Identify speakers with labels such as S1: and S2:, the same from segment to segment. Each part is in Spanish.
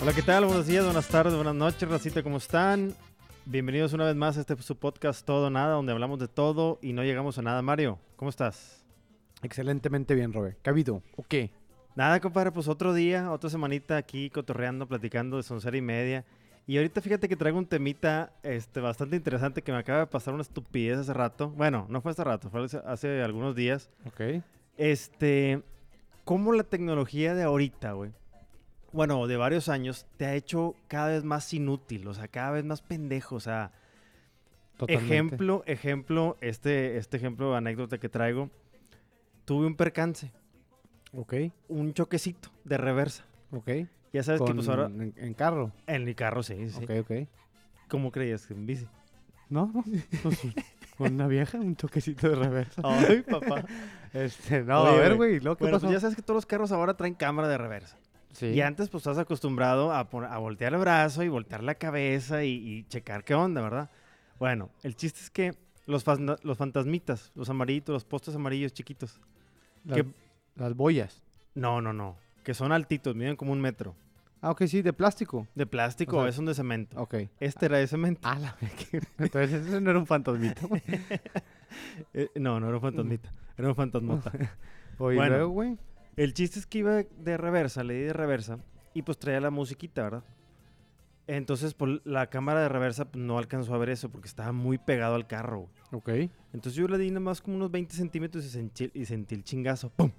S1: Hola, ¿qué tal? Buenos días, buenas tardes, buenas noches, racita, ¿cómo están? Bienvenidos una vez más a este su podcast Todo Nada, donde hablamos de todo y no llegamos a nada. Mario, ¿cómo estás?
S2: Excelentemente bien, Robert. ¿Qué ha habido? ¿O qué?
S1: Nada, compadre, pues otro día, otra semanita aquí cotorreando, platicando de soncera y media. Y ahorita fíjate que traigo un temita este, bastante interesante que me acaba de pasar una estupidez hace rato. Bueno, no fue hace rato, fue hace, hace algunos días.
S2: Ok.
S1: Este, ¿cómo la tecnología de ahorita, güey? Bueno, de varios años, te ha hecho cada vez más inútil, o sea, cada vez más pendejo, o sea,
S2: Totalmente.
S1: ejemplo, ejemplo, este, este ejemplo, anécdota que traigo, tuve un percance,
S2: Ok,
S1: un choquecito de reversa.
S2: ok.
S1: Ya sabes que pues ahora
S2: en, en carro.
S1: en mi carro sí, sí.
S2: Ok, ok.
S1: ¿Cómo creías en bici?
S2: No, no. pues, con una vieja, un choquecito de reversa.
S1: Ay, papá.
S2: Este, no,
S1: Oye,
S2: a ver,
S1: güey.
S2: güey. ¿lo ¿Qué
S1: Bueno,
S2: pasó?
S1: pues ya sabes que todos los carros ahora traen cámara de reversa.
S2: sí.
S1: Y antes pues estás acostumbrado a, a voltear el brazo y voltear la cabeza y, y checar qué onda, ¿verdad? Bueno, el chiste es que los, los fantasmitas, los amarillitos, los postes amarillos chiquitos.
S2: Las,
S1: que-
S2: las boyas.
S1: No, no, no. Que son altitos, miden como un metro.
S2: Ah, ok, sí, de plástico.
S1: De plástico
S2: O sea,
S1: o son de cemento.
S2: Ok.
S1: Este era de cemento.
S2: Ah, la Entonces ese no era un fantasmita.
S1: Eh, no, no era un fantasmita. Era un fantasmota.
S2: Oye,
S1: Bueno.
S2: luego, güey.
S1: El chiste es que iba de reversa, le di de reversa y pues traía la musiquita, ¿verdad? Entonces, pues, la cámara de reversa pues, no alcanzó a ver eso porque estaba muy pegado al carro.
S2: Ok.
S1: Entonces yo le di nomás como unos 20 centímetros y sentí, y sentí el chingazo. ¡Pum!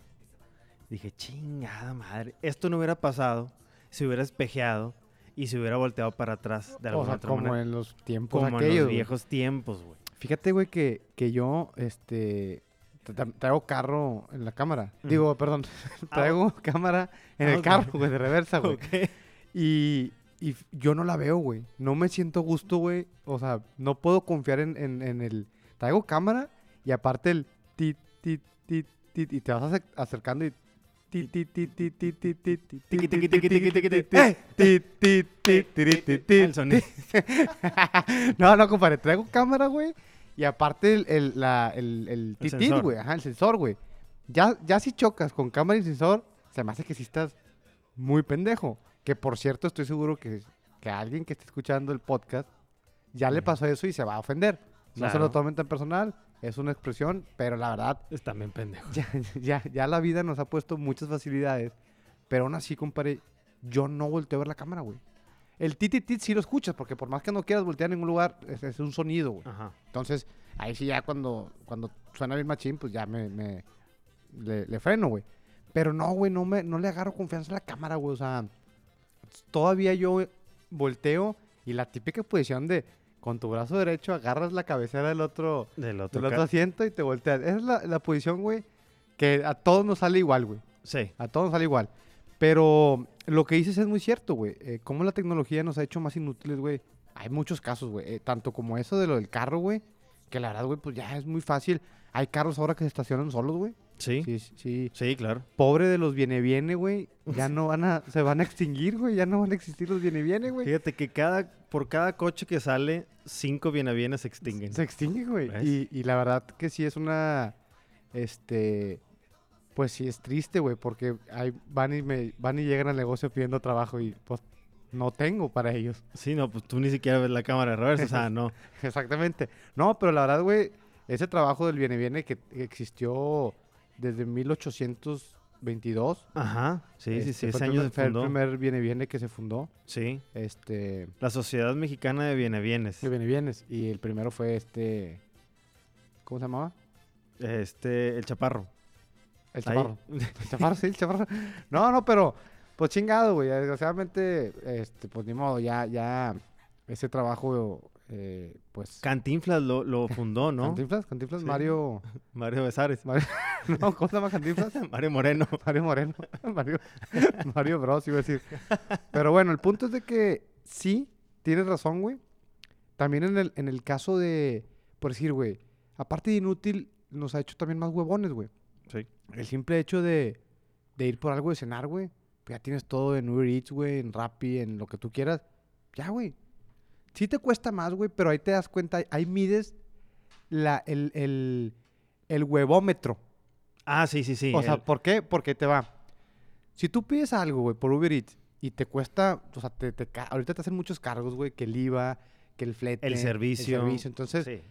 S1: Dije, chingada madre. Esto no hubiera pasado si hubiera espejeado y se hubiera volteado para atrás de
S2: O
S1: alguna
S2: sea,
S1: otra
S2: como
S1: manera.
S2: en los tiempos
S1: Como en los
S2: güey.
S1: viejos tiempos, güey.
S2: Fíjate, güey, que, que yo, este, tra- traigo carro en la cámara. Digo, perdón, traigo cámara en
S1: Ah,
S2: el
S1: ok.
S2: carro, güey, de reversa, güey.
S1: Ok.
S2: Y, y yo no la veo, güey. No me siento gusto, güey. O sea, no puedo confiar en, en, en el... Traigo cámara y aparte el tit, tit, tit, tit, y te vas acer- acercando y... No, no, compadre, traigo cámara, güey. Y aparte el, el, la, el, el titit, güey. Ajá, el sensor, güey. Ya, ya si chocas con cámara y sensor, se me hace que si sí estás muy pendejo. Que por cierto, estoy seguro que, que alguien que esté escuchando el podcast ya le pasó eso y se va a ofender. No
S1: claro.
S2: se lo tomen tan personal es una expresión, pero la verdad,
S1: Están bien pendejos.
S2: ya, ya, ya la vida nos ha puesto muchas facilidades. Pero aún así, compadre, yo no volteo a ver la cámara, güey. El tititit sí lo escuchas, porque por más que no quieras voltear a ningún lugar, es, es un sonido, güey.
S1: Ajá.
S2: Entonces, ahí sí ya cuando, cuando suena bien machín, pues ya me, me- le, le freno, güey. Pero no, güey, no, me, no le agarro confianza a la cámara, güey. O sea, todavía yo volteo y la típica posición de con tu brazo derecho agarras la cabecera del otro,
S1: Del otro.
S2: del otro asiento y te volteas. Esa es la, la posición, güey, que a todos nos sale igual, güey.
S1: Sí.
S2: A todos nos sale igual. Pero lo que dices es muy cierto, güey. Eh, cómo la tecnología nos ha hecho más inútiles, güey. Hay muchos casos, güey. eh, tanto como eso de lo del carro, güey. Que la verdad, güey, pues ya es muy fácil. Hay carros ahora que se estacionan solos, güey.
S1: Sí.
S2: Sí, sí, sí.
S1: Claro.
S2: Pobre de los viene viene, güey. Ya no van a, se van a extinguir, güey. Ya no van a existir los viene viene, güey.
S1: Fíjate que cada, por cada coche que sale, cinco bienes se extinguen.
S2: Se extingue, güey. Y, y la verdad que sí es una, este, pues sí es triste, güey, porque ahí van y me, van y llegan al negocio pidiendo trabajo y pues no tengo para ellos.
S1: Sí, no, pues tú ni siquiera ves la cámara de reversa, o sea, no.
S2: Exactamente. No, pero la verdad, güey, ese trabajo del viene viene que existió desde 1822.
S1: Ajá, sí, sí,
S2: este,
S1: sí,
S2: fue
S1: ese
S2: el
S1: año
S2: primer-
S1: se
S2: fue el primer viene viene que se fundó.
S1: Sí,
S2: Este,
S1: la Sociedad Mexicana de Bienes.
S2: de viene bienes y el primero fue este, ¿cómo se llamaba?
S1: Este, el Chaparro.
S2: El
S1: Ahí.
S2: chaparro. El chaparro, sí, el chaparro. No, no, pero, pues chingado, güey. Desgraciadamente, este, pues ni modo, ya, ya, ese trabajo, eh, pues.
S1: Cantinflas lo, lo fundó, ¿no?
S2: Cantinflas, Cantinflas,
S1: Sí.
S2: Mario.
S1: Mario Besares.
S2: No, ¿cómo se llama Cantinflas?
S1: Mario Moreno.
S2: Mario Moreno. Mario, Mario Bros, iba a decir. Pero bueno, el punto es de que sí, tienes razón, güey. También en el, en el caso de, por decir, güey, aparte de inútil, nos ha hecho también más huevones, güey.
S1: Sí.
S2: El simple hecho de, de ir por algo de cenar, güey. Ya tienes todo en Uber Eats, güey, en Rappi, en lo que tú quieras. Ya, güey. Sí te cuesta más, güey, pero ahí te das cuenta, ahí mides la, el, el, el huevómetro.
S1: Ah, sí, sí, sí.
S2: o sea,
S1: el-
S2: ¿por qué? Porque te va. Si tú pides algo, güey, por Uber Eats y te cuesta, o sea, te, ahorita te hacen muchos cargos, güey, que el IVA, que el flete,
S1: El servicio.
S2: servicio. Entonces,
S1: sí.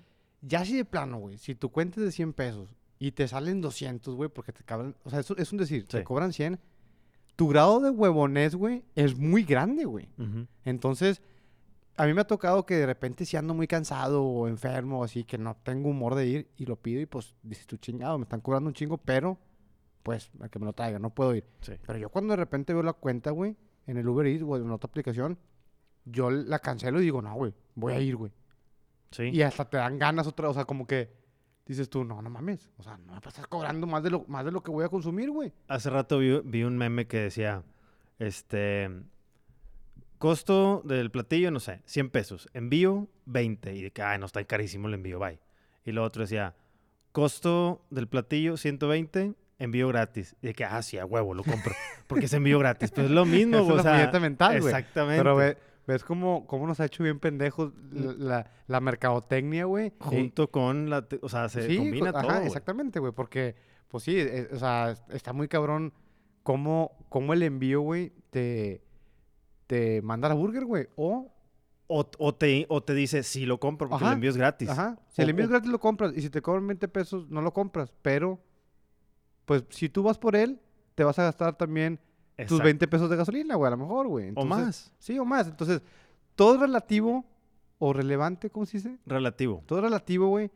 S2: ya si de plano, güey, si tu cuenta es de 100 pesos y te salen 200, güey, porque te cabran, o sea, eso es un decir, te cobran 100, tu grado de huevonés, güey, es muy grande, güey. Entonces, a mí me ha tocado que de repente si ando muy cansado o enfermo o así, que no tengo humor de ir y lo pido y pues dices tú chingado, me están cobrando un chingo, pero pues a que me lo traiga, no puedo ir.
S1: Sí.
S2: Pero yo cuando de repente veo la cuenta, güey, en el Uber Eats o en otra aplicación, yo la cancelo y digo, no, güey, voy a ir, güey.
S1: Sí.
S2: Y hasta te dan ganas otra, o sea, como que dices tú, no, no mames, o sea, no me estás cobrando más de lo, más de lo que voy a consumir, güey.
S1: Hace rato vi, vi un meme que decía, este, costo del platillo, no sé, 100 pesos, envío 20 y de que, ay, no está carísimo el envío, bye. Y lo otro decía, costo del platillo 120, envío gratis. Y de que, ah, sí, a huevo, lo compro, porque es envío gratis. Pues es lo mismo, güey, o sea,
S2: mental, güey.
S1: Exactamente.
S2: Pero ve- ves cómo, cómo nos ha hecho bien pendejos la, la, la mercadotecnia, güey.
S1: Junto con la, o sea, se
S2: sí,
S1: combina
S2: co-
S1: todo,
S2: ajá,
S1: güey.
S2: exactamente, güey, porque, pues sí, eh, o sea, es- está muy cabrón cómo, cómo el envío, güey, te, te manda la burger, güey, o,
S1: O, o te, o te dice, sí, lo compro porque
S2: Ajá,
S1: el envío es gratis.
S2: ajá, si el envío es gratis lo compras, y si te cobran 20 pesos, no lo compras, pero, pues, si tú vas por él, te vas a gastar también tus
S1: Exacto.
S2: 20 pesos de gasolina, güey, a lo mejor, güey.
S1: O más,
S2: Sí, o más, entonces, todo es relativo o relevante, ¿cómo se dice?
S1: relativo.
S2: Todo es relativo, güey,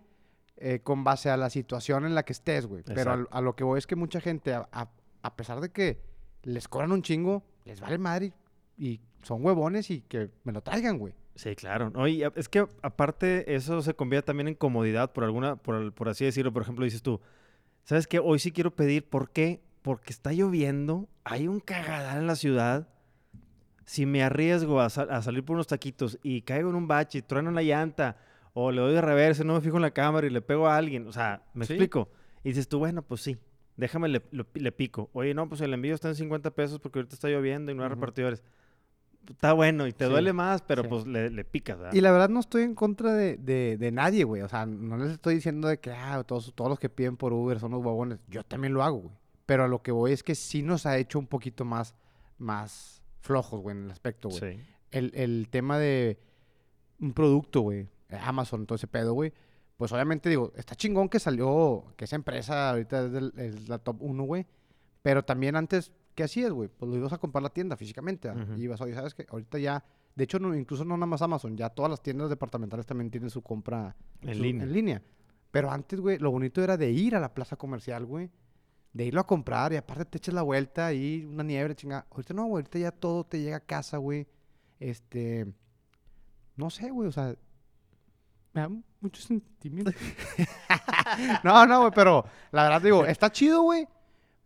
S2: eh, con base a la situación en la que estés, güey. Pero a, lo que voy es que mucha gente, a, a- a pesar de que les cobran un chingo, les vale madre y, y son huevones y que me lo traigan, güey.
S1: Sí, claro. No, y es que aparte eso se convierte también en comodidad por alguna, por, por así decirlo. Por ejemplo, dices tú, ¿sabes qué? Hoy sí quiero pedir, ¿por qué? Porque está lloviendo, hay un cagadal en la ciudad. Si me arriesgo a, sal- a salir por unos taquitos y caigo en un bache y trueno la llanta, o le doy de reversa, no me fijo en la cámara y le pego a alguien, o sea, me
S2: Sí.
S1: explico. Y dices tú, bueno, pues sí, déjame, le, pico. Oye, no, pues el envío está en 50 pesos porque ahorita está lloviendo y no hay repartidores. Está bueno y te
S2: Sí,
S1: duele más, pero
S2: sí.
S1: pues le, le picas, ¿verdad?
S2: Y la verdad no estoy en contra de, de- de nadie, güey. O sea, no les estoy diciendo de que ah, todos, todos los que piden por Uber son los huevones. Yo también lo hago, güey. Pero a lo que voy es que sí nos ha hecho un poquito más, más flojos, güey, en el aspecto, güey.
S1: Sí.
S2: el, el tema de un producto, güey, Amazon, todo ese pedo, güey, pues obviamente digo, está chingón que salió, que esa empresa ahorita es, del- es la top 1, güey, pero también antes, ¿qué hacías, güey? Pues lo ibas a comprar la tienda físicamente, ¿verdad?
S1: Ujú.
S2: y ibas, oye, ¿sabes qué? Ahorita ya, de hecho, no, incluso no nada más Amazon, ya todas las tiendas departamentales también tienen su compra
S1: En
S2: su-
S1: línea.
S2: En línea. Pero antes, güey, lo bonito era de ir a la plaza comercial, güey. De irlo a comprar y aparte te echas la vuelta y una nieve, chingada. Ahorita no, güey. Ahorita ya todo te llega a casa, güey. Este. No sé, güey. O sea. Me da mucho sentimiento. no, no, güey. Pero la verdad, digo, está chido, güey.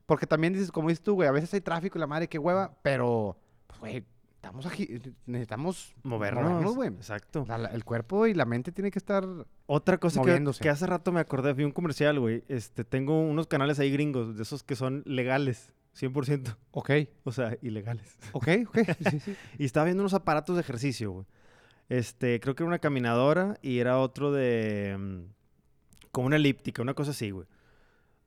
S2: Porque también dices, como dices tú, güey, a veces hay tráfico y la madre, qué hueva. Pero, pues, güey, aquí. Necesitamos
S1: Movernos.
S2: güey.
S1: Exacto.
S2: La- la- el cuerpo y la mente tiene que estar
S1: Otra cosa que,
S2: Moviéndose.
S1: que hace rato me acordé, vi un comercial, güey. Este, tengo unos canales ahí gringos, de esos que son legales, 100%.
S2: Ok,
S1: O sea, ilegales.
S2: ok, ok. Sí, sí.
S1: Y estaba viendo unos aparatos de ejercicio, güey. Este, creo que era una caminadora y era otro de... mm, como una elíptica, una cosa así, güey.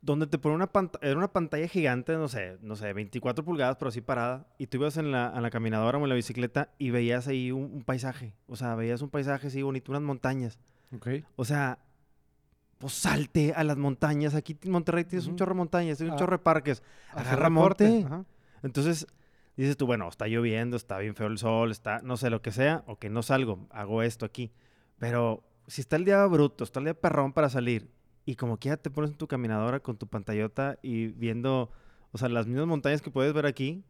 S1: Donde te pone una pantalla, era una pantalla gigante, no sé, no sé, 24 pulgadas, pero así parada. Y tú ibas en la, en la caminadora o en la bicicleta y veías ahí un, un paisaje. O sea, veías un paisaje así bonito, unas montañas.
S2: Ok.
S1: O sea, pues salte a las montañas. Aquí en Monterrey tienes un
S2: Ujú.
S1: chorro de montañas, tienes un
S2: Ah.
S1: chorro de parques. Agarra monte.
S2: ajá.
S1: Entonces, dices tú, bueno, está lloviendo, está bien feo el sol, está, no sé, lo que sea, ok, no salgo, hago esto aquí. Pero si está el día bruto, está el día perrón para salir, y como quiera te pones en tu caminadora con tu pantallota y viendo, o sea, las mismas montañas que puedes ver aquí,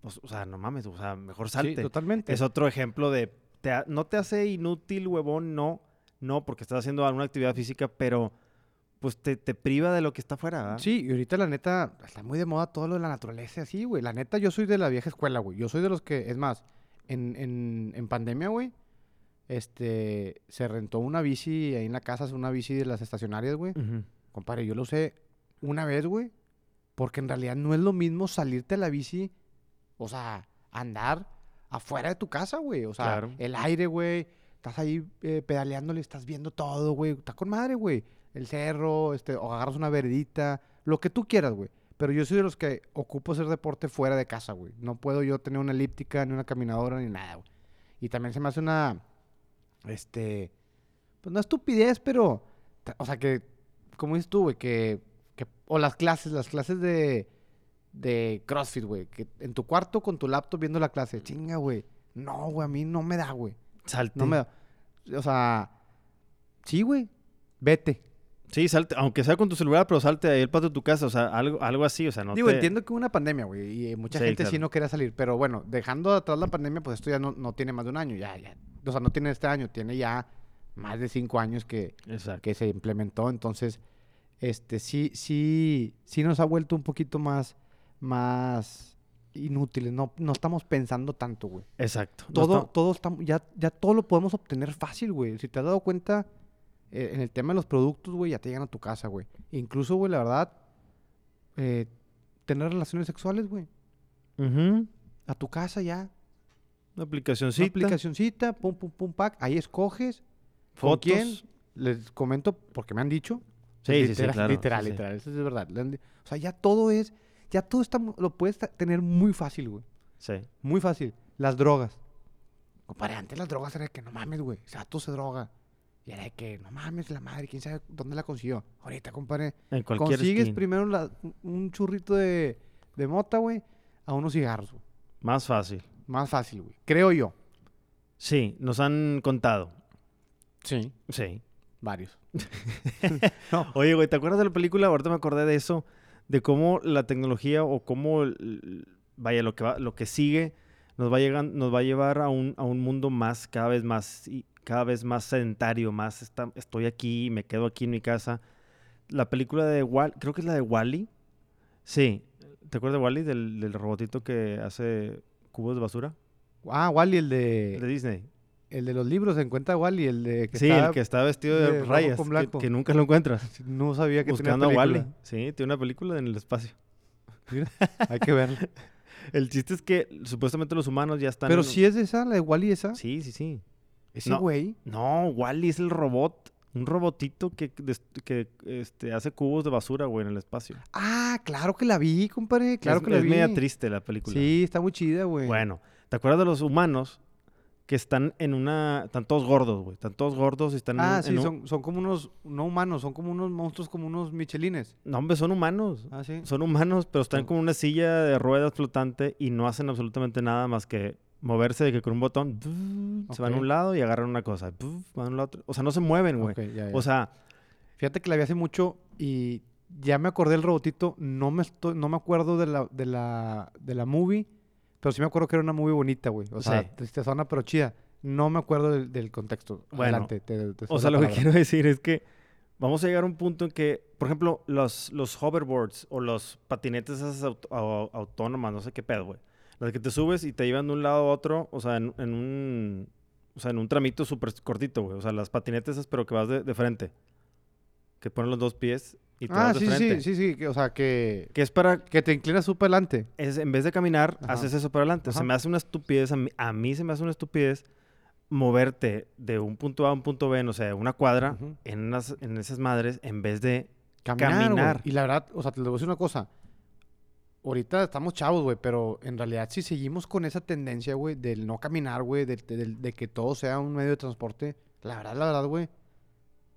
S1: pues, o sea, no mames, o sea, mejor
S2: Sí,
S1: salte.
S2: totalmente.
S1: es otro ejemplo de, te no te hace inútil, huevón, no, no, porque estás haciendo alguna actividad física, pero pues te, te priva de lo que está afuera, ¿verdad?
S2: Sí, y ahorita la neta, está muy de moda todo lo de la naturaleza, así, güey. La neta, yo soy de la vieja escuela, güey. Yo soy de los que, es más, en, en, en pandemia, güey, este, se rentó una bici ahí en la casa, una bici de las estacionarias, güey.
S1: Ujú.
S2: Compadre, yo lo usé una vez, güey, porque en realidad no es lo mismo salirte a la bici, o sea, andar afuera de tu casa, güey. O sea,
S1: Claro.
S2: el aire, güey, estás ahí eh, pedaleándole, estás viendo todo, güey. Está con madre, güey. El cerro, este, o agarras una verdita, lo que tú quieras, güey. Pero yo soy de los que ocupo hacer deporte fuera de casa, güey. No puedo yo tener una elíptica, ni una caminadora, ni nada, güey. Y también se me hace una, este, pues no estupidez, pero, o sea, que, como dices tú, güey, que, que, o las clases, las clases de, de CrossFit, güey, que en tu cuarto con tu laptop viendo la clase, chinga, güey. No, güey, a mí no me da, güey.
S1: Salte.
S2: No me da. O sea, sí, güey, vete.
S1: Sí, salte, aunque sea con tu celular, pero salte ahí al patio de tu casa, o sea, algo, algo así, o sea, no
S2: Digo,
S1: te...
S2: entiendo que hubo una pandemia, güey, y eh, mucha
S1: Sí,
S2: gente sí no quería salir, pero bueno, dejando atrás la pandemia, pues esto ya no, no tiene más de un año, ya, ya. O sea, no tiene este año, tiene ya más de cinco años que,
S1: Exacto.
S2: que se implementó, entonces, este, sí, sí, sí nos ha vuelto un poquito más, más inútiles, no, no estamos pensando tanto, güey.
S1: Exacto. No
S2: Todo,
S1: está-
S2: todo está, ya, ya todo lo podemos obtener fácil, güey. Si te has dado cuenta, eh, en el tema de los productos, güey, ya te llegan a tu casa, güey. Incluso, güey, la verdad, eh, tener relaciones sexuales, güey.
S1: Ujú.
S2: A tu casa ya.
S1: Una
S2: Una
S1: aplicacioncita,
S2: aplicacioncita, pum, pum, pum, pack. Ahí escoges. ¿Con
S1: fotos.
S2: quién? Les comento porque me han dicho.
S1: Sí, sí, sí,
S2: literal,
S1: claro,
S2: Literal,
S1: sí, sí.
S2: literal. Eso es verdad. O sea, ya todo es, ya todo está, lo puedes tener muy fácil, güey.
S1: Sí.
S2: Muy fácil. Las drogas. Compadre, antes las drogas era que no mames, güey. O sea, tú se droga. Y era de que no mames, la madre, quién sabe dónde la consiguió. Ahorita, compadre,
S1: En cualquier
S2: consigues primero la- un- churrito de, de mota, güey, a unos cigarros, güey.
S1: Más fácil.
S2: Más fácil, güey. Creo yo.
S1: Sí, nos han contado.
S2: Sí.
S1: Sí.
S2: Varios.
S1: Oye, güey, ¿te acuerdas de la película? Ahorita me acordé de eso, de cómo la tecnología o cómo, el- vaya, lo que, va, lo que sigue nos va, a llegar, nos va a llevar a un, a un mundo más, cada vez más, cada vez más sedentario, más está- estoy aquí, me quedo aquí en mi casa. La película de Wall, creo que es la de Wally. Sí. ¿Te acuerdas de Wally, del, del robotito que hace cubos de basura?
S2: Ah, Wally, el
S1: De
S2: de,
S1: Disney.
S2: el de los libros, se encuentra Wally, el de que
S1: sí,
S2: está-
S1: el que está vestido de, rayas, que- nunca lo encuentras.
S2: No sabía que
S1: Buscando a
S2: tenía
S1: Wally.
S2: película.
S1: Sí, tiene una película en el espacio.
S2: Hay que verla.
S1: El chiste es que supuestamente los humanos ya están.
S2: Pero
S1: en-
S2: si es esa, la de Wally esa.
S1: Sí, sí, sí.
S2: Ese
S1: No.
S2: güey.
S1: No, Wally es el robot. Un robotito que, que este, hace cubos de basura, güey, en el espacio.
S2: Ah, claro que la vi, compadre. Claro
S1: es,
S2: que la
S1: es
S2: vi.
S1: media triste la película.
S2: Sí, está muy chida, güey.
S1: Bueno, ¿te acuerdas de los humanos que están en una. Están todos gordos, güey. Están todos gordos y están en
S2: Ah,
S1: un-
S2: sí,
S1: en un-
S2: son, son como unos, no humanos, son como unos monstruos, como unos michelines.
S1: No, hombre, son humanos.
S2: Ah, sí.
S1: Son humanos, pero están como en una silla de ruedas flotante y no hacen absolutamente nada más que moverse de que con un botón se van a un lado y agarran una cosa. van a un lado. O sea, no se mueven, güey.
S2: Ok, ya, ya.
S1: O sea,
S2: Fíjate que la vi hace mucho y ya me acordé del robotito. No me estoy, no me acuerdo de la, de la, de la movie, pero sí me acuerdo que era una movie bonita, güey. O sea,
S1: Sí.
S2: tristezona, pero chida. No me acuerdo del, del contexto.
S1: Bueno,
S2: Adelante, te- te
S1: o sea, lo que quiero decir es que vamos a llegar a un punto en que, por ejemplo, los, los hoverboards o los patinetes esas aut- au- autónomas, no sé qué pedo, güey. Las que te subes y te llevan de un lado a otro, o sea, en, en un... O sea, en un tramito súper cortito, güey. O sea, las patinetes esas, pero que vas de, de frente. Que ponen los dos pies y te
S2: Ah,
S1: vas de
S2: sí,
S1: frente.
S2: sí, sí, sí. que- o sea, que,
S1: Que es para
S2: que te inclinas súper adelante.
S1: es, en vez de caminar,
S2: Ajá.
S1: haces eso para adelante. Se
S2: Ajá.
S1: me hace una estupidez, a mí, a mí se me hace una estupidez moverte de un punto A a un punto B, no sé, una cuadra, en, unas, en esas madres, en vez de...
S2: Caminar.
S1: Caminar.
S2: Y la verdad, o sea, te voy a decir una cosa. Ahorita estamos chavos, güey, pero en realidad si seguimos con esa tendencia, güey, del no caminar, güey, de, de- del- de que todo sea un medio de transporte, la verdad, la verdad, güey,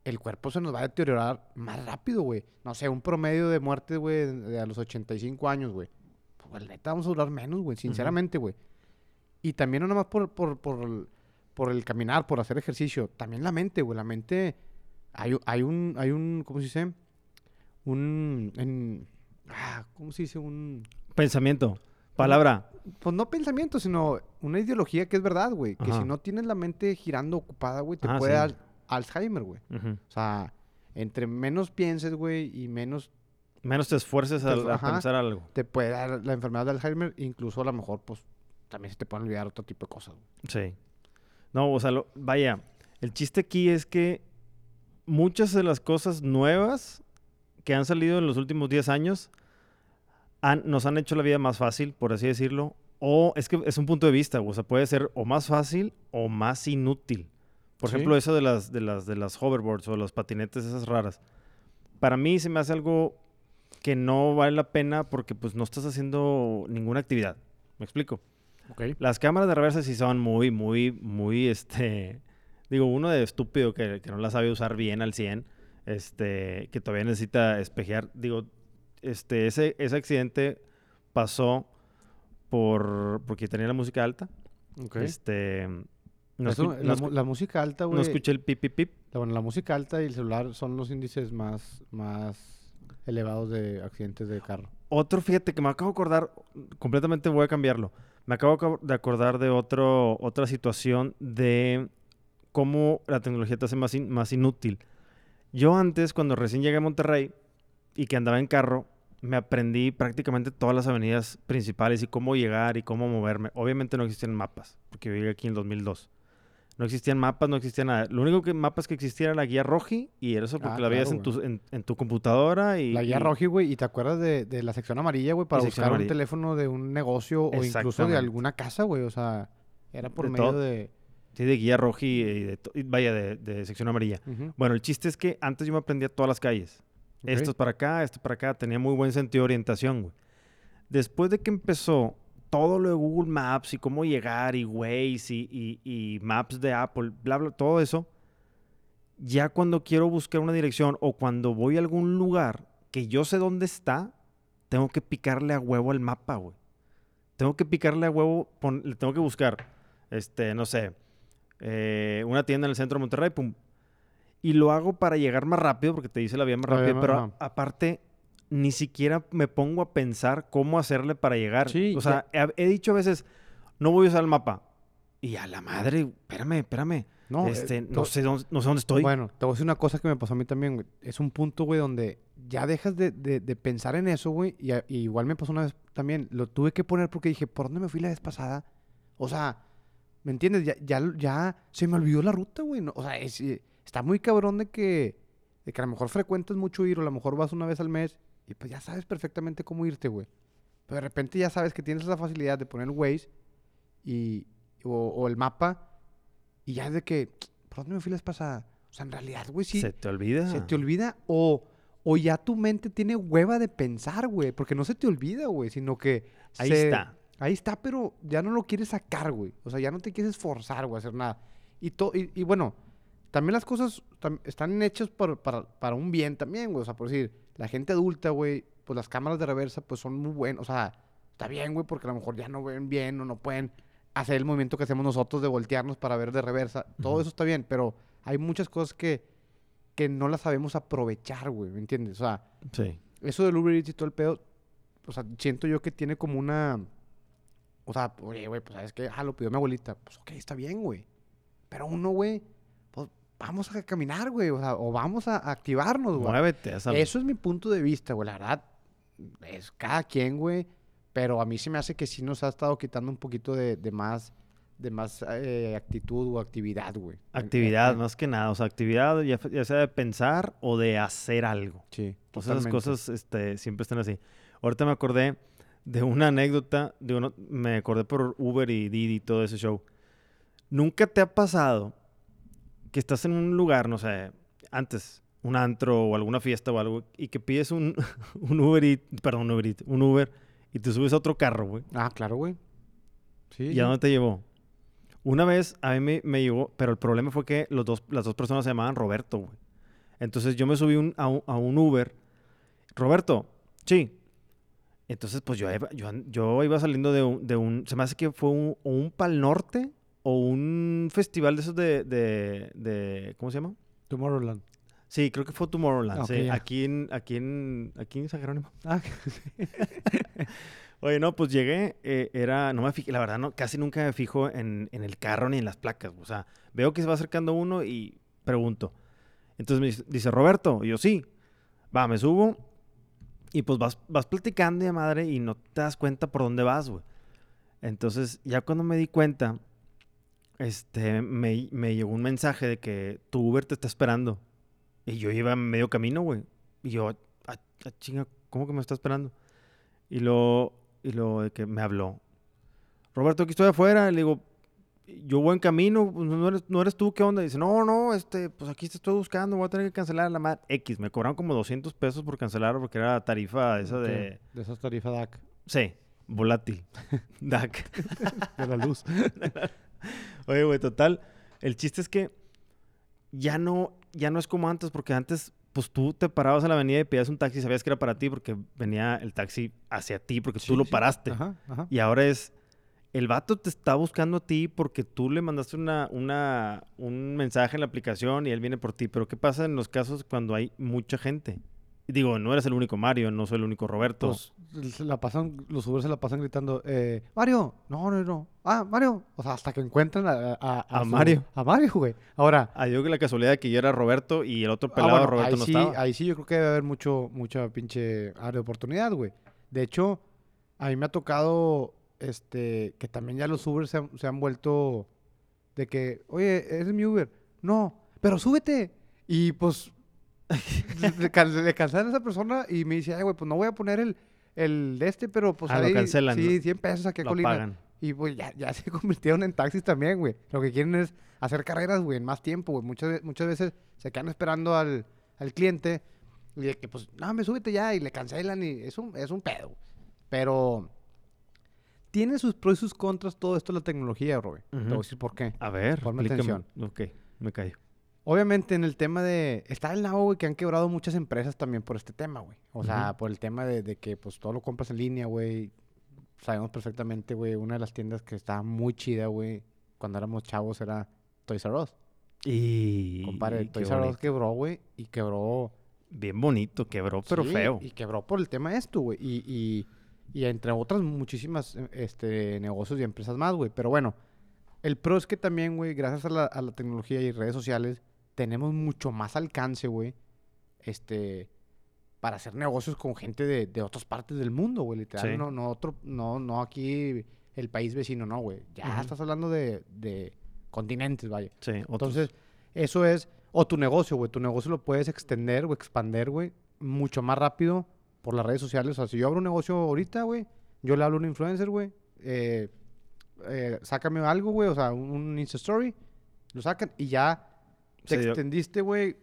S2: el cuerpo se nos va a deteriorar más rápido, güey. No sé, un promedio de muerte, güey, de a los 85 años, güey. Pues, neta, vamos a durar menos, güey, sinceramente, güey. Y también no nada más por, por, por, el- por el caminar, por hacer ejercicio, también la mente, güey, la mente... Hay, hay un, hay un, ¿cómo se dice? Un, en, ah, ¿cómo se dice? Un,
S1: Pensamiento. Palabra.
S2: pues no pensamiento, sino una ideología que es verdad, güey. Que
S1: Ajá.
S2: si no tienes la mente girando ocupada, güey, te
S1: Ah,
S2: puede
S1: sí.
S2: dar Alzheimer, güey. O sea, entre menos pienses, güey, y menos
S1: Menos te esfuerces
S2: Te
S1: a, pensar algo.
S2: te puede dar la enfermedad de Alzheimer, incluso a lo mejor, pues, también se te pueden olvidar otro tipo de cosas. güey.
S1: Sí. No, o sea, lo- vaya, el chiste aquí es que muchas de las cosas nuevas que han salido en los últimos 10 años han- nos han hecho la vida más fácil, por así decirlo. O es que es un punto de vista, o sea, puede ser o más fácil o más inútil. Por
S2: Sí.
S1: ejemplo, eso de las, de las, de las hoverboards o los patinetes esas raras. Para mí se me hace algo que no vale la pena porque pues no estás haciendo ninguna actividad. ¿Me explico? Las cámaras de reversa sí son muy, muy, muy, este... Digo, uno de estúpido que, que no la sabe usar bien al 100, este, que todavía necesita espejear. Digo, este, ese, ese accidente pasó por porque tenía la música alta.
S2: Ok.
S1: Este, no,
S2: Eso,
S1: escu- no
S2: la, música alta, güey.
S1: no escuché el pip, pip, pip.
S2: La, bueno, la música alta y el celular son los índices más, más elevados de accidentes de carro.
S1: Otro, fíjate que me acabo de acordar, completamente voy a cambiarlo. Me acabo acabo de acordar de otro, otra situación de cómo la tecnología te hace más, in- más inútil. Yo antes, cuando recién llegué a Monterrey y que andaba en carro, me aprendí prácticamente todas las avenidas principales y cómo llegar y cómo moverme. Obviamente no existían mapas, porque yo llegué aquí en el 2002. No existían mapas, no existía nada. Lo único que mapas que existía era la guía Roji y era eso porque
S2: Ah,
S1: la veías
S2: claro,
S1: en, tu, en, en tu computadora y...
S2: La guía
S1: y-
S2: roji, güey, y te acuerdas de, de la sección amarilla, güey, para buscar un teléfono de un negocio o incluso de alguna casa, güey. O sea, era por
S1: De
S2: medio
S1: todo.
S2: de.
S1: Sí, de guía roja y de, y vaya, de, de sección amarilla.
S2: Ujú,
S1: Bueno, el chiste es que antes yo me aprendía todas las calles.
S2: ok.
S1: Esto es para acá, esto es para acá. Tenía muy buen sentido de orientación, güey. Después de que empezó todo lo de Google Maps y cómo llegar y Waze y, y- y Maps de Apple, bla, bla, todo eso, ya cuando quiero buscar una dirección o cuando voy a algún lugar que yo sé dónde está, tengo que picarle a huevo al mapa, güey. Tengo que picarle a huevo, pon- le tengo que buscar, este, no sé, eh, una tienda en el centro de Monterrey, pum. Y lo hago para llegar más rápido, porque te dice la vía más
S2: La vía
S1: rápido,
S2: más-
S1: pero
S2: ajá.
S1: aparte, ni siquiera me pongo a pensar cómo hacerle para llegar.
S2: Sí,
S1: o sea, he, he dicho a veces, no voy a usar el mapa. Y a la madre, espérame, espérame.
S2: No, eh,
S1: este,
S2: to-
S1: no, sé dónde, no sé dónde estoy.
S2: Bueno, te voy a decir una cosa que me pasó a mí también, güey. Es un punto, güey, donde ya dejas de, de- de pensar en eso, güey. Y igual me pasó una vez también. Lo tuve que poner porque dije, ¿por dónde me fui la vez pasada? O sea, ¿me entiendes? Ya, ya, ya se me olvidó la ruta, güey. No, o sea, es- eh, está muy cabrón de que, de que a lo mejor frecuentas mucho ir o a lo mejor vas una vez al mes y pues ya sabes perfectamente cómo irte, güey. Pero de repente ya sabes que tienes esa facilidad de poner el Waze y, o, o el mapa y ya es de que, ¿por dónde me fui la pasada? O sea, en realidad, güey, sí.
S1: Se te olvida.
S2: Se te olvida o, o ya tu mente tiene hueva de pensar, güey. Porque no se te olvida, güey, sino que...
S1: Ahí
S2: se-
S1: está.
S2: Ahí está, pero ya no lo quieres sacar, güey. O sea, ya no te quieres esforzar, güey, a hacer nada. Y, to- y, y bueno, también las cosas tam- están hechas por- para, para un bien también, güey. O sea, por decir, la gente adulta, güey, pues las cámaras de reversa, pues son muy buenas. O sea, está bien, güey, porque a lo mejor ya no ven bien o no pueden hacer el movimiento que hacemos nosotros de voltearnos para ver de reversa. Todo eso está bien, pero hay muchas cosas que, que no las sabemos aprovechar, güey, ¿me entiendes? O sea,
S1: Sí.
S2: eso del Uber Eats y todo el pedo, o sea, siento yo que tiene como una... O sea, oye, güey, pues, ¿sabes qué? Ah, lo pidió mi abuelita. Pues, ok, está bien, güey. Pero uno, güey, pues, vamos a caminar, güey. O sea, o vamos a activarnos, güey.
S1: Muévete.
S2: Eso es mi punto de vista, güey. La verdad, es cada quien, güey. Pero a mí se me hace que sí nos ha estado quitando un poquito de, de más, de más eh, actitud o actividad, güey.
S1: Actividad,
S2: en-
S1: más que nada. O sea, actividad ya, ya sea de pensar o de hacer algo.
S2: Sí,
S1: O sea, esas cosas este, siempre están así. Ahorita me acordé de una anécdota, de uno, me acordé por Uber y Didi y todo ese show. ¿Nunca te ha pasado que estás en un lugar, no sé, antes, un antro o alguna fiesta o algo, y que pides un, un Uber y, perdón, un Uber, un Uber y te subes a otro carro, güey?
S2: Ah, claro, güey. Sí.
S1: ¿Y a dónde te llevó? Una vez a mí me, me llevó, pero el problema fue que los dos, las dos personas se llamaban Roberto, güey. Entonces yo me subí un- a, un, a un Uber. Roberto, sí. Entonces, pues yo iba, yo, an- yo iba saliendo de un, de un- Se me hace que fue un, o un Pal Norte o un festival de esos de, de, de- ¿Cómo se llama?
S2: Tomorrowland.
S1: Sí, creo que fue Tomorrowland.
S2: Ok,
S1: sí, aquí en, aquí en, aquí en San Jerónimo.
S2: Ah,
S1: Oye, no, pues llegué, eh, era, no me fijé, la verdad, no, casi nunca me fijo en, en el carro ni en las placas. O sea, veo que se va acercando uno y pregunto. Entonces me dice, dice, Roberto, y yo sí. Va, me subo y pues vas, vas platicando de madre y no te das cuenta por dónde vas, güey. Entonces, ya cuando me di cuenta, este, me, me llegó un mensaje de que tu Uber te está esperando. Y yo iba medio camino, güey. Y yo, ah, ah, chinga, ¿cómo que me está esperando? Y lo, y lo que me habló. Roberto, aquí estoy afuera. Le digo, yo voy en camino, pues, no eres, no eres tú, ¿qué onda? Dice, no, no, este, pues aquí te estoy buscando, voy a tener que cancelar la madre. X, me cobraron como 200 pesos por cancelar porque era tarifa esa de...
S2: De esas tarifas DAC.
S1: Sí, volátil. DAC.
S2: De la luz.
S1: Oye, güey, total. El chiste es que ya no, ya no es como antes, porque antes, pues tú te parabas en la avenida y pedías un taxi, sabías que era para ti porque venía el taxi hacia ti, porque tú lo
S2: sí.
S1: paraste.
S2: Ajá, ajá.
S1: Y ahora es, el vato te está buscando a ti porque tú le mandaste una, una, un mensaje en la aplicación y él viene por ti. Pero ¿qué pasa en los casos cuando hay mucha gente? Digo, no eres el único Mario, no soy el único Roberto.
S2: Pues, se la pasan, los Uber se la pasan gritando, eh, Mario, no, no, no. Ah, Mario. O sea, hasta que encuentran a, a,
S1: A
S2: su-
S1: Mario.
S2: A Mario, güey. Ahora,
S1: Ah, yo que la casualidad de que yo era Roberto y el otro
S2: Ah,
S1: pelado
S2: bueno,
S1: Roberto
S2: ahí
S1: no
S2: sí,
S1: estaba.
S2: Ahí sí yo creo que debe haber mucho, mucha pinche área de oportunidad, güey. De hecho, a mí me ha tocado, este, que también ya los Uber se han, se han vuelto de que, oye, ¿eres mi Uber? No, pero súbete. Y pues, le, le can- le cancelan a esa persona y me dice, ay, güey, pues no voy a poner el, el de este, pero pues
S1: Ah, lo
S2: ahí,
S1: cancelan,
S2: sí,
S1: ¿no?
S2: 100 pesos aquí a
S1: Lo
S2: Colina.
S1: pagan.
S2: Y pues ya, ya se convirtieron en taxis también, güey. Lo que quieren es hacer carreras, güey, en más tiempo, güey. Muchas, muchas veces se quedan esperando al, al cliente y de que, pues, no, me súbete ya y le cancelan y es un, es un pedo. Pero tiene sus pros y sus contras todo esto de la tecnología, Robert. Te voy a decir por qué.
S1: A ver,
S2: Ponme
S1: explícame. Ok, me callo.
S2: Obviamente en el tema de... Está el nabo, güey, que han quebrado muchas empresas también por este tema, güey. O sea, por el tema de, de que, pues, todo lo compras en línea, güey. Sabemos perfectamente, güey, una de las tiendas que estaba muy chida, güey, cuando éramos chavos era Toys R Us.
S1: Y...
S2: Compadre, Toys R Us quebró, güey, y quebró...
S1: Bien bonito, quebró, pero
S2: sí,
S1: feo.
S2: Y quebró por el tema esto, güey. Y, y, y entre otras muchísimas eh, este, negocios y empresas más, güey. Pero bueno, el pro es que también, güey, gracias a la, a la tecnología y redes sociales, tenemos mucho más alcance, güey, este, para hacer negocios con gente de, de otras partes del mundo, güey, literal.
S1: Sí.
S2: No, no, otro, no, no aquí el país vecino, no, güey. Ya
S1: Ujú.
S2: estás hablando de, de continentes, vaya.
S1: Sí, otros-
S2: Entonces, eso es, o tu negocio, güey, tu negocio lo puedes extender o expander, güey, mucho más rápido por las redes sociales. O sea, si yo abro un negocio ahorita, güey, yo le hablo a un influencer, güey, eh, eh, sácame algo, güey, o sea, un, un Insta Story, lo sacan y ya te extendiste, güey,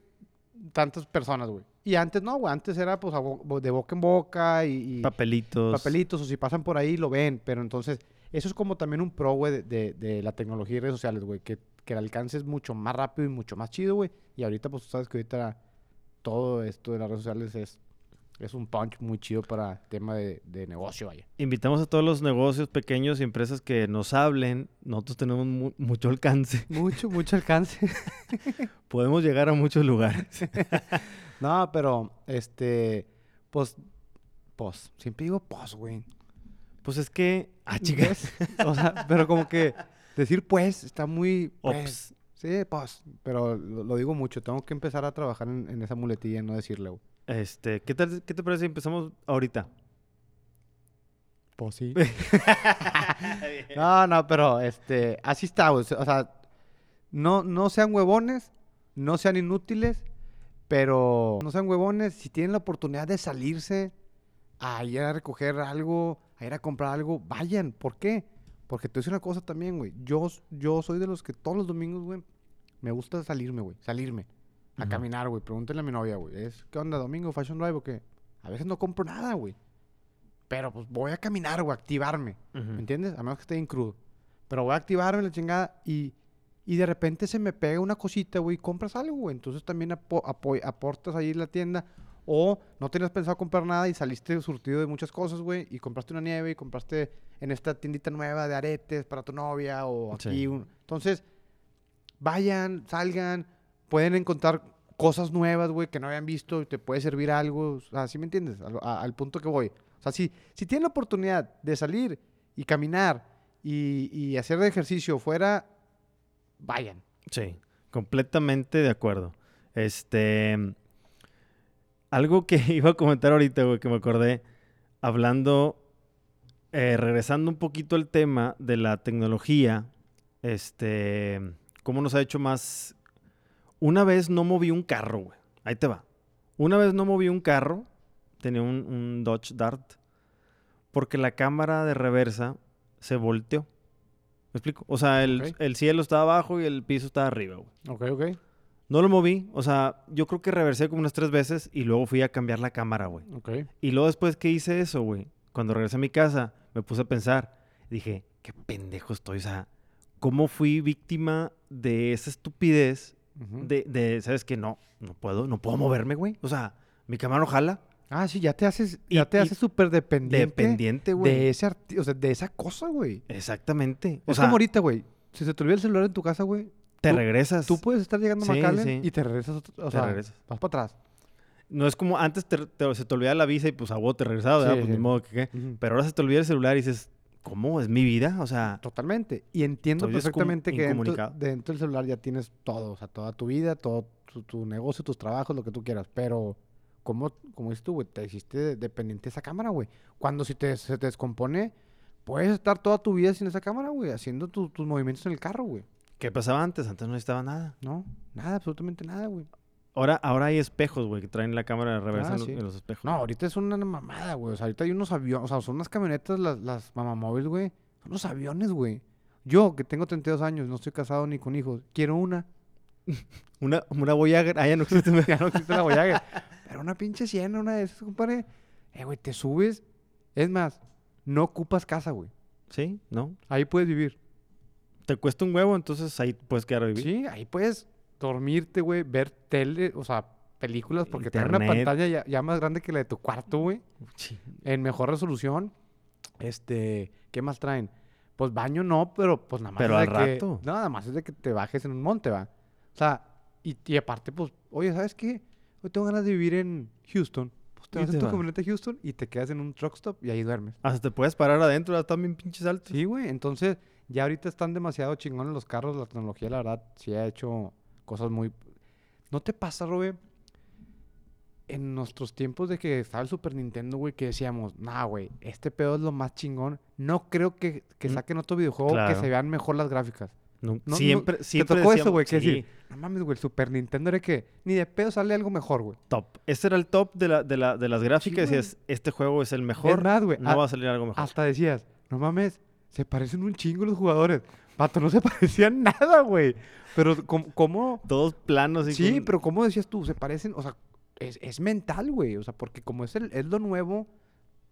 S2: tantas personas, güey. Y antes no, güey, antes era pues de boca en boca y, y
S1: papelitos.
S2: papelitos, o si pasan por ahí lo ven, pero entonces eso es como también un pro, güey, de, de- de la tecnología y redes sociales, güey, que, que el alcance es mucho más rápido y mucho más chido, güey. Y ahorita, pues tú sabes que ahorita todo esto de las redes sociales es, es un punch muy chido para el tema de, de negocio, vaya.
S1: Invitamos a todos los negocios pequeños y empresas que nos hablen. Nosotros tenemos mu- mucho alcance.
S2: Mucho, mucho alcance.
S1: Podemos llegar a muchos lugares.
S2: no, pero, este, pues, pues, siempre digo pues, güey.
S1: Pues es que... Ah, chica.
S2: ¿Ves? o sea, pero como que decir pues está muy... pues,
S1: Ops.
S2: Sí, pues, pero lo, lo digo mucho. Tengo que empezar a trabajar en, en esa muletilla y no decirle, güey.
S1: Este, ¿qué, tal, ¿qué te parece si empezamos ahorita?
S2: Pues sí. no, no, pero este, así está, güey. O sea, no, no sean huevones, no sean inútiles, pero no sean huevones. Si tienen la oportunidad de salirse a ir a recoger algo, a ir a comprar algo, vayan. ¿Por qué? Porque te voy a decir una cosa también, güey. Yo, yo soy de los que todos los domingos, güey, me gusta salirme, güey. Salirme. A
S1: Ujú.
S2: caminar, güey. Pregúntenle a mi novia, güey. Es, ¿qué onda, domingo, fashion drive o qué? A veces no compro nada, güey. Pero pues voy a caminar, güey, activarme.
S1: Ujú.
S2: ¿Me entiendes? A menos que esté bien crudo. Pero voy a activarme la chingada y, y de repente se me pega una cosita, güey, y compras algo, güey. Entonces también apo- aportas ahí en la tienda. O no tenías pensado comprar nada y saliste surtido de muchas cosas, güey. Y compraste una nieve y compraste en esta tiendita nueva de aretes para tu novia o aquí.
S1: Sí.
S2: un- Entonces, vayan, salgan, pueden encontrar cosas nuevas, güey, que no habían visto te puede servir algo. O sea, ¿sí me entiendes? Al punto que voy. O sea, si, si tienen la oportunidad de salir y caminar y, y hacer de ejercicio fuera, vayan.
S1: Sí, completamente de acuerdo. Este. Algo que iba a comentar ahorita, güey, que me acordé, hablando, eh, regresando un poquito al tema de la tecnología, este, cómo nos ha hecho más... Una vez no moví un carro, güey. Ahí te va. Una vez no moví un carro, tenía un, un Dodge Dart, porque la cámara de reversa se volteó. ¿Me explico? O sea, el, cielo está abajo y el piso está arriba, güey.
S2: Ok, ok.
S1: No lo moví, o sea, yo creo que reversé como unas tres veces y luego fui a cambiar la cámara, güey.
S2: Ok.
S1: Y luego después que hice eso, güey, cuando regresé a mi casa, me puse a pensar, dije, qué pendejo estoy, o sea, ¿cómo fui víctima de esa estupidez de, de ¿sabes qué? No, no puedo, no puedo moverme, güey. O sea, mi cámara no jala.
S2: Ah, sí, ya te haces,
S1: Y-
S2: ya te
S1: y-
S2: haces súper dependiente,
S1: Dependiente, güey.
S2: de ese o sea, de esa cosa, güey.
S1: Exactamente. O
S2: Es
S1: sea,
S2: como ahorita, güey. Si se te olvida el celular en tu casa, güey,
S1: te
S2: tú-
S1: regresas.
S2: tú puedes estar llegando a
S1: sí.
S2: y te regresas, o
S1: Te
S2: sea,
S1: regresas.
S2: vas para atrás.
S1: No es como antes te- te- se te olvidaba la visa y pues a vos te regresaba, ¿verdad?
S2: Sí,
S1: pues
S2: sí.
S1: ni modo que qué. Pero ahora se te olvida el celular y dices, ¿cómo? ¿Es mi vida? O sea,
S2: Totalmente. Y entiendo perfectamente que dentro, del celular ya tienes todo, o sea, toda tu vida, todo tu, tu negocio, tus trabajos, lo que tú quieras. Pero, ¿cómo, como dices tú, güey? Te hiciste de- dependiente de esa cámara, güey. Cuando si te, se te descompone, puedes estar toda tu vida sin esa cámara, güey, haciendo tu- tus movimientos en el carro, güey.
S1: ¿qué pasaba antes? Antes no necesitaba nada.
S2: No, nada, absolutamente nada, güey.
S1: Ahora, ahora hay espejos, güey, que traen la cámara de reversa
S2: Ah,
S1: en, los,
S2: sí.
S1: en los espejos.
S2: No, ahorita es una mamada, güey. O sea, ahorita hay unos aviones, o sea, son unas camionetas, las, las mamamóviles, güey. Son unos aviones, güey. Yo, que tengo 32 años, no estoy casado ni con hijos, quiero una.
S1: Una, una Voyager, ah, ya no existe.
S2: ya no existe la Voyager. Pero una pinche Siena, una de esas, compadre. Eh, güey, te subes. Es más, no ocupas casa, güey.
S1: ¿Sí? ¿No?
S2: Ahí puedes vivir.
S1: Te cuesta un huevo, entonces ahí puedes quedar a vivir.
S2: Sí, ahí puedes dormirte, güey, ver tele, o sea, películas, porque tiene una pantalla ya, ya más grande que la de tu cuarto, güey. En mejor resolución. Este, ¿qué más traen? Pues baño no, pero pues nada más
S1: Pero
S2: es de
S1: al
S2: que-
S1: rato.
S2: nada más es de que te bajes en un monte, va. O sea, y, y aparte, pues, oye, ¿sabes qué? Hoy tengo ganas de vivir en Houston. Pues te vas en tu camioneta a Houston y te quedas en un truck stop y ahí duermes.
S1: Hasta te puedes parar adentro, están bien pinches altos.
S2: Sí, güey. Entonces, ya ahorita están demasiado chingones los carros. La tecnología, la verdad, sí ha hecho cosas muy... ¿No te pasa, Robe? En nuestros tiempos de que estaba el Super Nintendo, güey, que decíamos, nah, güey, este pedo es lo más chingón. No creo que, que
S1: Mm,
S2: saquen otro videojuego que
S1: claro.
S2: se vean mejor las gráficas.
S1: No-
S2: No, no,
S1: siempre,
S2: ¿te
S1: siempre
S2: tocó eso,
S1: decíamos-
S2: güey? Que
S1: sí,
S2: decir, no mames, güey, el Super Nintendo era que ni de pedo sale algo mejor, güey.
S1: top. Ese era el top de, la, de, la, de las gráficas.
S2: güey.
S1: decías, este juego es el mejor.
S2: Es más, güey,
S1: no
S2: a-
S1: va a salir algo mejor.
S2: Hasta decías, no mames, se parecen un chingo los jugadores. Pato, no se parecían nada, güey. Pero, ¿cómo...? cómo
S1: Todos planos y
S2: Sí,
S1: con-
S2: pero ¿cómo decías tú? Se parecen, o sea, es, es mental, güey. O sea, porque como es, el, es lo nuevo,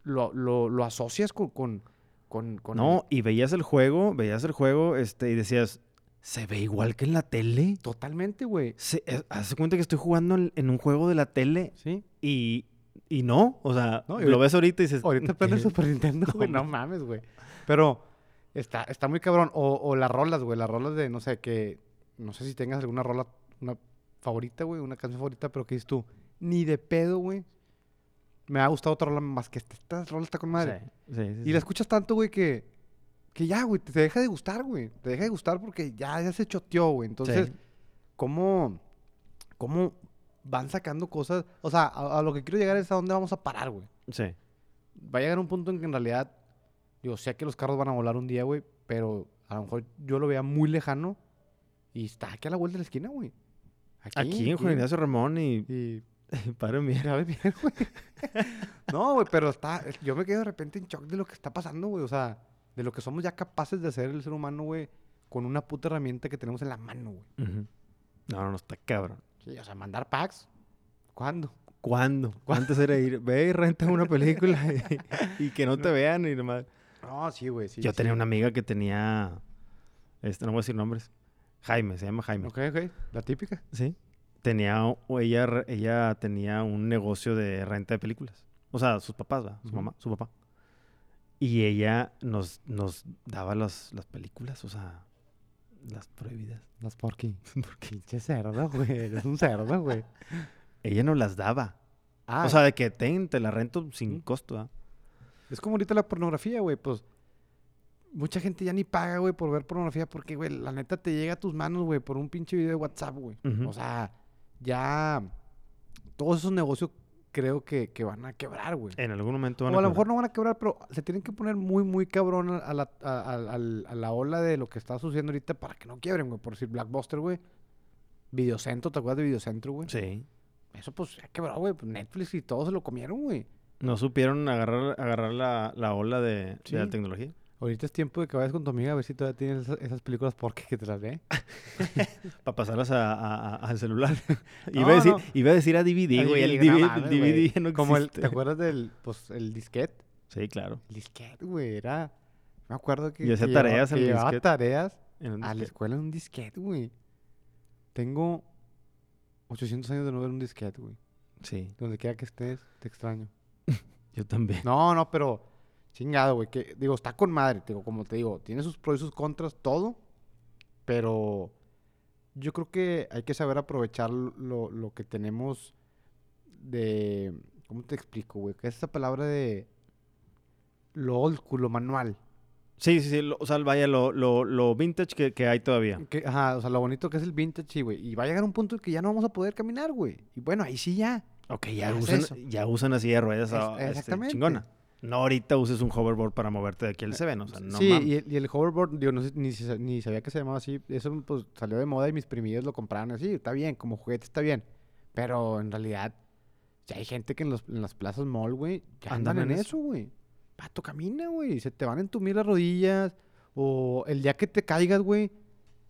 S2: lo, lo, lo asocias con... con, con, con
S1: No, y veías el juego, veías el juego este, y decías, ¿se ve igual que en la tele?
S2: Totalmente, güey.
S1: Eh, haz de cuenta que estoy jugando en, en un juego de la tele
S2: Sí.
S1: y, y no. O sea,
S2: No, y
S1: lo ves ahorita y dices...
S2: Ahorita prende el
S1: "¿Qué?".
S2: Super Nintendo, güey. No mames, güey. Pero está, está muy cabrón. O, o las rolas, güey. Las rolas de, no sé, que... No sé si tengas alguna rola, una favorita, güey. Una canción favorita, pero que dices tú, ni de pedo, güey. Me ha gustado otra rola más que esta. Esta rola está con madre.
S1: Sí, sí, sí,
S2: Y la escuchas tanto, güey, que, que ya, güey, te deja de gustar, güey. Te deja de gustar porque ya, ya se choteó, güey. Entonces. ¿cómo, ¿cómo van sacando cosas? O sea, a, a lo que quiero llegar es a dónde vamos a parar, güey.
S1: Sí.
S2: Va a llegar un punto en que en realidad, yo sé que los carros van a volar un día, güey, pero a lo mejor yo lo vea muy lejano y está aquí a la vuelta de la esquina, güey.
S1: Aquí en Juan Ignacio Ramón y...
S2: Y. Mira, bien, güey. no, güey, pero está. Yo me quedo de repente en shock de lo que está pasando, güey. O sea, de lo que somos ya capaces de hacer el ser humano, güey, con una puta herramienta que tenemos en la mano, güey.
S1: No, no, no, está cabrón.
S2: Sí, o sea, mandar packs. ¿Cuándo?
S1: ¿Cuándo? Antes era ir, ve y renta una película y, y que no te vean y nomás.
S2: No, sí, güey, sí.
S1: Yo
S2: sí.
S1: tenía una amiga que tenía, este, no voy a decir nombres, Jaime, se llama Jaime.
S2: Ok, ok. La típica.
S1: Sí. Tenía, o ella, ella tenía un negocio de renta de películas. O sea, sus papás, ¿verdad? Su mamá, su papá. Y ella nos, nos daba las, las películas, o sea, las prohibidas.
S2: Las porky. Pinche cerdo, güey. Eres un cerdo, güey.
S1: Ella nos las daba.
S2: Ah,
S1: o sea, de que ten, te la rento sin costo, ¿verdad?
S2: Es como ahorita la pornografía, güey. Pues mucha gente ya ni paga, güey, por ver pornografía porque, güey, la neta te llega a tus manos, güey, por un pinche video de WhatsApp, güey. O sea, ya todos esos negocios creo que, que van a quebrar, güey.
S1: En algún momento van
S2: O a lo mejor no van a quebrar, pero se tienen que poner muy, muy cabrón a, a la, a, a- a la ola de lo que está sucediendo ahorita para que no quiebren, güey. Por decir Blackbuster, güey. Videocentro, ¿te acuerdas de Videocentro, güey?
S1: Sí.
S2: Eso pues ya quebró, güey. Pues Netflix y todos se lo comieron, güey.
S1: No supieron agarrar, agarrar la, la ola de,
S2: Sí.
S1: de la tecnología.
S2: Ahorita es tiempo de que vayas con tu amiga a ver si todavía tienes esas, esas películas porque que te las ve.
S1: Para pasarlas a- a- a- al celular.
S2: No,
S1: iba, a decir,
S2: no.
S1: iba a decir a DVD, güey. El
S2: Ay, no
S1: DVD, el no
S2: Como el. ¿te acuerdas del, pues, el disquete?
S1: Sí, claro.
S2: El disquete, güey, era... Me acuerdo que...
S1: Y hacía tareas en el disquete.
S2: tareas a la escuela en un disquete, güey. Tengo 800 años de no ver un disquete, güey.
S1: Sí,
S2: Donde quiera que estés, te extraño.
S1: yo también.
S2: No, no, pero chingado, güey. Que, digo, está con madre, digo, como te digo, tiene sus pros y sus contras, todo. Pero yo creo que hay que saber aprovechar lo, lo que tenemos de. ¿Cómo te explico, güey? ¿Qué es esa palabra de. Lo old school, lo manual?
S1: Sí, sí, sí. lo- o sea, vaya, lo, lo, lo vintage que, que hay todavía.
S2: Que, ajá, o sea, lo bonito que es el vintage, sí, güey. Y va a llegar un punto en que ya no vamos a poder caminar, güey. Y bueno, ahí sí ya.
S1: Ok,
S2: Ya
S1: usan,
S2: eso.
S1: ya usan así de ruedas
S2: Es-
S1: ah, este,
S2: exactamente.
S1: chingona. No ahorita uses un hoverboard para moverte de aquí al Seven, o sea, no
S2: sí, y el, y el hoverboard, digo, no sé, ni, ni sabía que se llamaba así. Eso pues salió de moda y mis primillos lo compraron así. Está bien, como juguete está bien. Pero en realidad, ya hay gente que en, los- en las plazas mall, güey, ya andan,
S1: en
S2: eso, güey. Pato, camina, güey. Se te van a entumir las rodillas. O el día que te caigas, güey,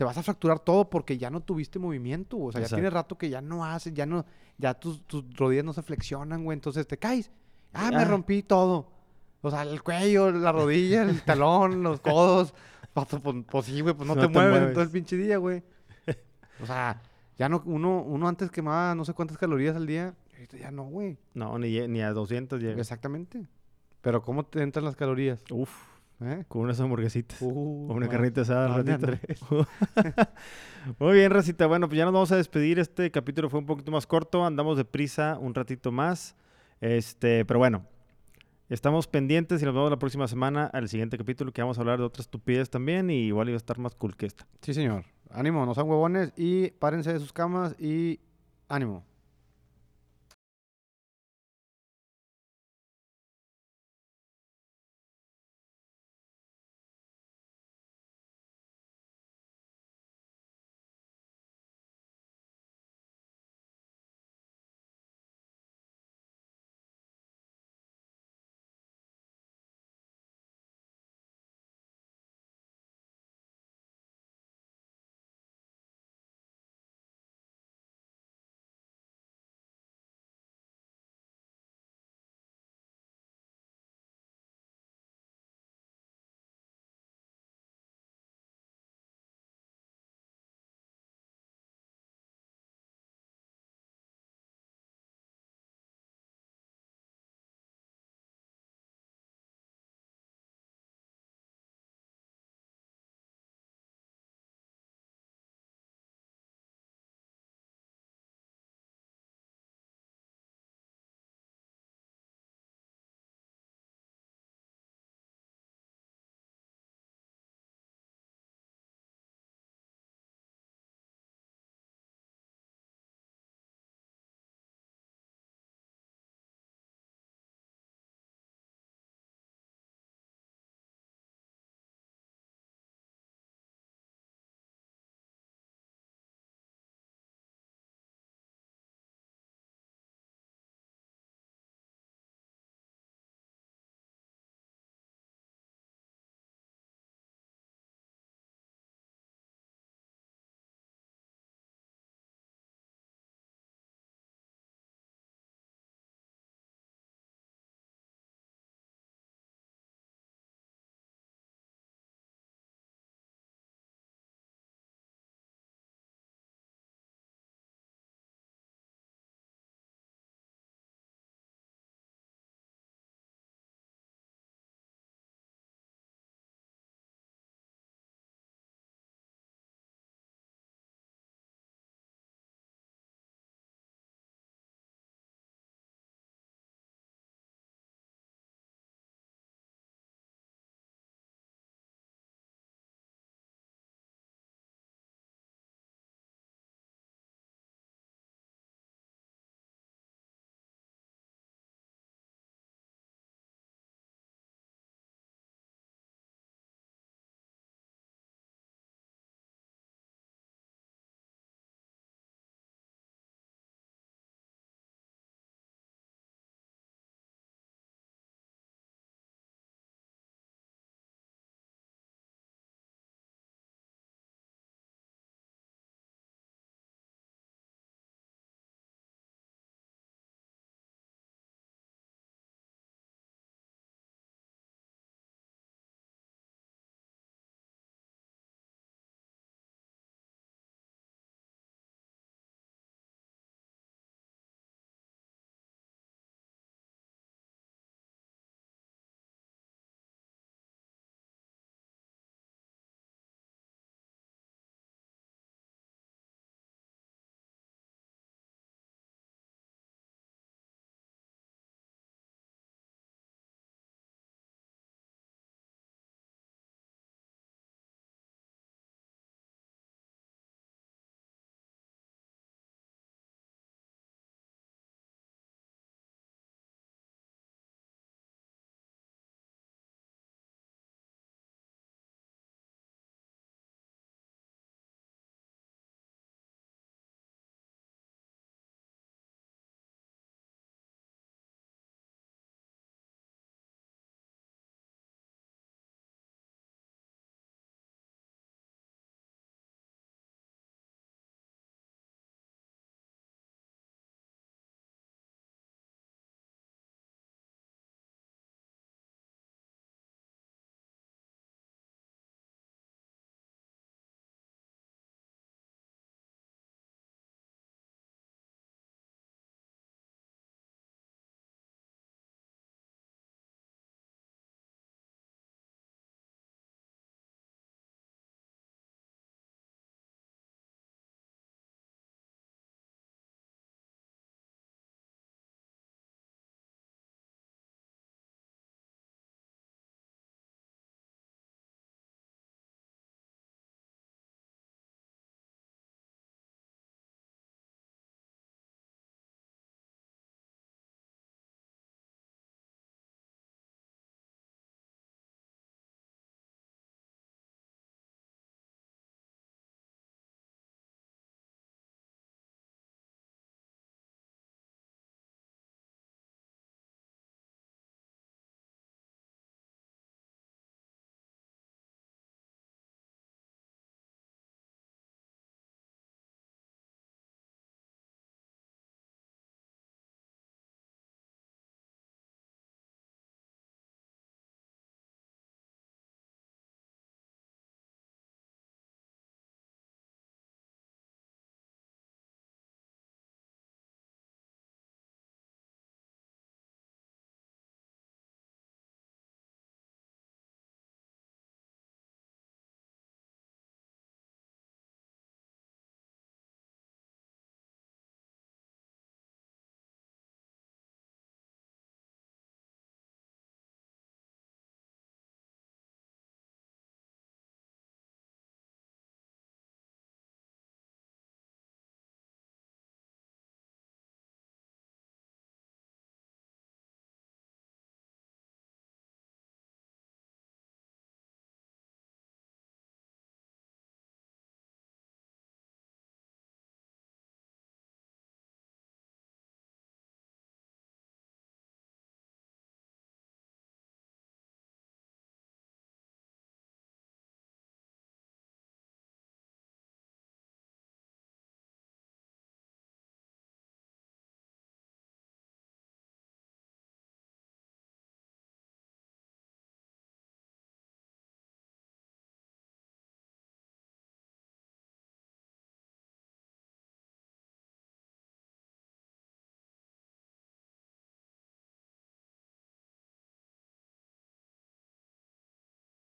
S2: te vas a fracturar todo porque ya no tuviste movimiento. O sea, ya tiene
S1: Exacto.
S2: rato que ya no haces, ya no, ya tus, tus rodillas no se flexionan, güey. Entonces te caes. Ah, me
S1: Ah.
S2: rompí todo. O sea, el cuello, la rodilla, el talón, los codos. Pato, pues, pues sí, güey, pues no,
S1: No
S2: te,
S1: te
S2: mueves en todo el pinche día, güey. O sea, ya no, uno, uno antes quemaba no sé cuántas calorías al día. ya no, güey.
S1: No, ni, ni a 200 llega.
S2: Exactamente. Pero ¿cómo te entran las calorías?
S1: Uf,
S2: ¿Eh?
S1: con unas hamburguesitas.
S2: Uh,
S1: o una
S2: no.
S1: carnita asada al
S2: ¿Dónde,
S1: ratito. Muy bien, Racita. Bueno, pues ya nos vamos a despedir. Este capítulo fue un poquito más corto. Andamos de prisa un ratito más. Este, pero bueno. Estamos pendientes y nos vemos la próxima semana al siguiente capítulo que vamos a hablar de otras estupidez también y igual iba a estar más cool que esta.
S2: Sí, señor. Ánimo, no sean huevones y párense de sus camas y ánimo.